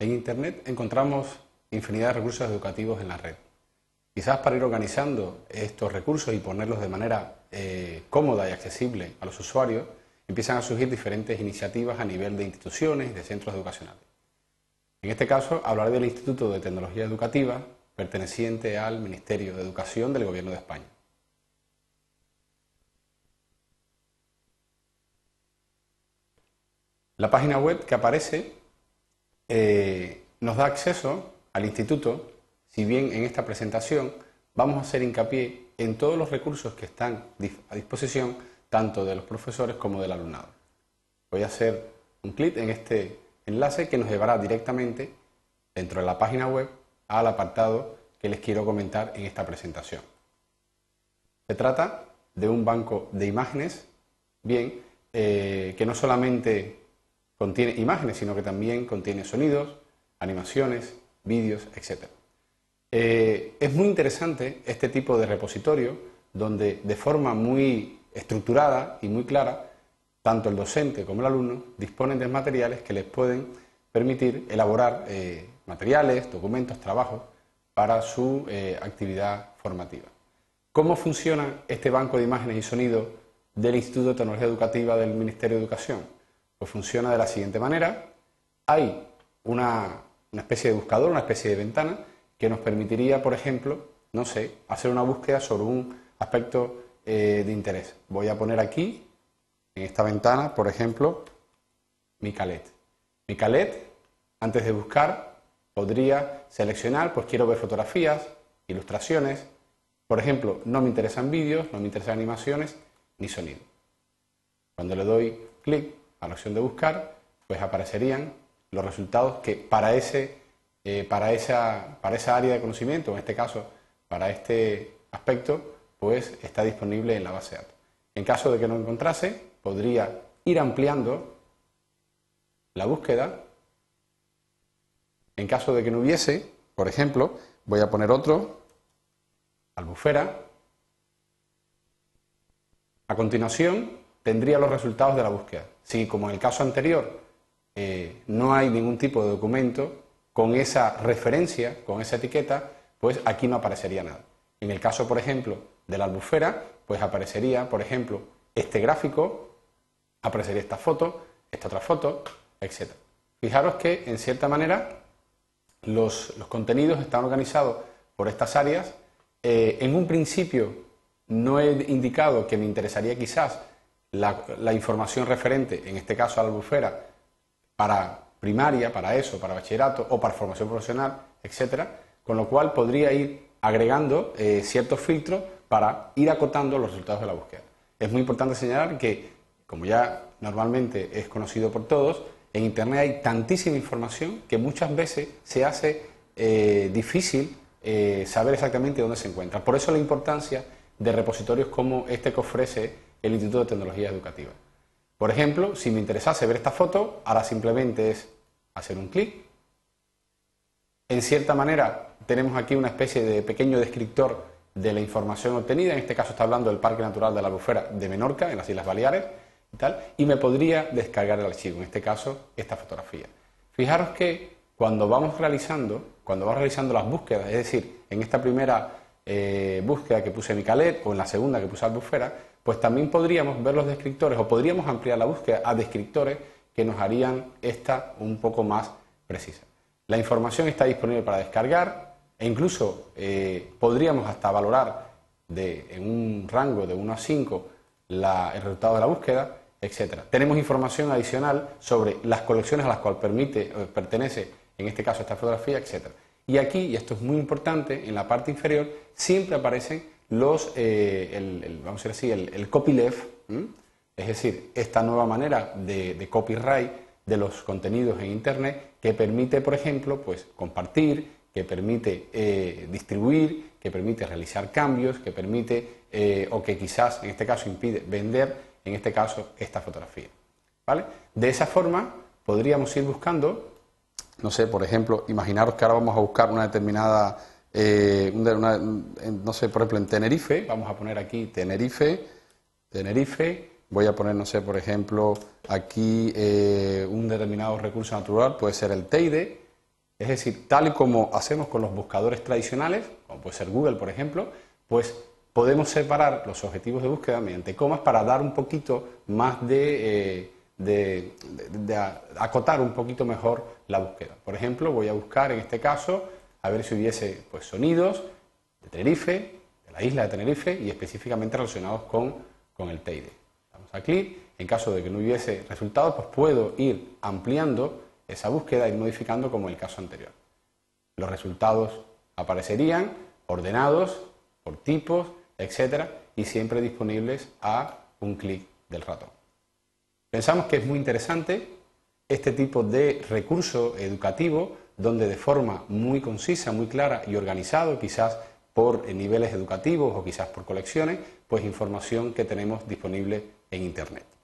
En Internet encontramos infinidad de recursos educativos en la red. Quizás para ir organizando estos recursos y ponerlos de manera eh, cómoda y accesible a los usuarios, empiezan a surgir diferentes iniciativas a nivel de instituciones y de centros educacionales. En este caso hablaré del Instituto de Tecnología Educativa, perteneciente al Ministerio de Educación del Gobierno de España. La página web que aparece eh, nos da acceso al instituto, si bien en esta presentación vamos a hacer hincapié en todos los recursos que están a disposición tanto de los profesores como del alumnado. Voy a hacer un clic en este enlace que nos llevará directamente dentro de la página web al apartado que les quiero comentar en esta presentación. Se trata de un banco de imágenes, bien, eh, que no solamente contiene imágenes, sino que también contiene sonidos, animaciones, vídeos, etc. Eh, es muy interesante este tipo de repositorio donde de forma muy estructurada y muy clara, tanto el docente como el alumno disponen de materiales que les pueden permitir elaborar eh, materiales, documentos, trabajos para su eh, actividad formativa. ¿Cómo funciona este banco de imágenes y sonidos del Instituto de Tecnología Educativa del Ministerio de Educación? Pues funciona de la siguiente manera. Hay una, especie de buscador, una especie de ventana que nos permitiría, por ejemplo, no sé, hacer una búsqueda sobre un aspecto eh, de interés. Voy a poner aquí, en esta ventana, por ejemplo, Micalet. Micalet, antes de buscar, podría seleccionar, pues quiero ver fotografías, ilustraciones. Por ejemplo, no me interesan vídeos, no me interesan animaciones ni sonido. Cuando le doy clic, a la opción de buscar, pues aparecerían los resultados que para, ese, eh, para, esa, para esa área de conocimiento, en este caso para este aspecto, pues está disponible en la base de datos. En caso de que no encontrase, podría ir ampliando la búsqueda. En caso de que no hubiese, por ejemplo, voy a poner otro, albufera. A continuación, tendría los resultados de la búsqueda. Si, como en el caso anterior, eh, no hay ningún tipo de documento con esa referencia, con esa etiqueta, pues aquí no aparecería nada. En el caso, por ejemplo, de la albufera, pues aparecería, por ejemplo, este gráfico, aparecería esta foto, esta otra foto, etc. Fijaros que, en cierta manera, los, contenidos están organizados por estas áreas. Eh, en un principio no he indicado que me interesaría quizás la, información referente, en este caso a la albufera, para primaria, para eso, para bachillerato o para formación profesional, etcétera, con lo cual podría ir agregando eh, ciertos filtros para ir acotando los resultados de la búsqueda. Es muy importante señalar que, como ya normalmente es conocido por todos, en Internet hay tantísima información que muchas veces se hace eh, difícil eh, saber exactamente dónde se encuentra. Por eso la importancia de repositorios como este que ofrece el Instituto de Tecnología Educativa. Por ejemplo, si me interesase ver esta foto, ahora simplemente es hacer un clic. En cierta manera, tenemos aquí una especie de pequeño descriptor de la información obtenida. En este caso está hablando del Parque Natural de la Albufera de Menorca, en las Islas Baleares, y tal, y me podría descargar el archivo, en este caso, esta fotografía. Fijaros que cuando vamos realizando, cuando vamos realizando las búsquedas, es decir, en esta primera eh, búsqueda que puse en Micalet o en la segunda que puse Albufera, pues también podríamos ver los descriptores o podríamos ampliar la búsqueda a descriptores que nos harían esta un poco más precisa. La información está disponible para descargar e incluso eh, podríamos hasta valorar de, en un rango de 1 a 5 el resultado de la búsqueda, etc. Tenemos información adicional sobre las colecciones a las cuales permite, eh, pertenece, en este caso, esta fotografía, etc. Y aquí, y esto es muy importante, en la parte inferior siempre aparecen los, eh, el, vamos a decir así, el, copyleft, es decir, esta nueva manera de, copyright de los contenidos en Internet que permite, por ejemplo, pues compartir, que permite eh, distribuir, que permite realizar cambios, que permite eh, o que quizás en este caso impide vender, en este caso, esta fotografía. ¿vale? De esa forma podríamos ir buscando, no sé, por ejemplo, imaginaros que ahora vamos a buscar una determinada eh, no sé, por ejemplo, en Tenerife, vamos a poner aquí Tenerife, Tenerife, voy a poner, no sé, por ejemplo, aquí eh, un determinado recurso natural, puede ser el Teide, Es decir, tal y como hacemos con los buscadores tradicionales, como puede ser Google, por ejemplo, pues podemos separar los objetivos de búsqueda mediante comas para dar un poquito más de, eh, de, acotar un poquito mejor la búsqueda. Por ejemplo, voy a buscar en este caso a ver si hubiese pues, sonidos de Tenerife, de la isla de Tenerife y específicamente relacionados con, con el Teide. Damos a clic, en caso de que no hubiese resultados, pues puedo ir ampliando esa búsqueda e ir modificando como el caso anterior. Los resultados aparecerían ordenados por tipos, etcétera, y siempre disponibles a un clic del ratón. Pensamos que es muy interesante este tipo de recurso educativo donde de forma muy concisa, muy clara y organizado, quizás por niveles educativos o quizás por colecciones, pues información que tenemos disponible en Internet.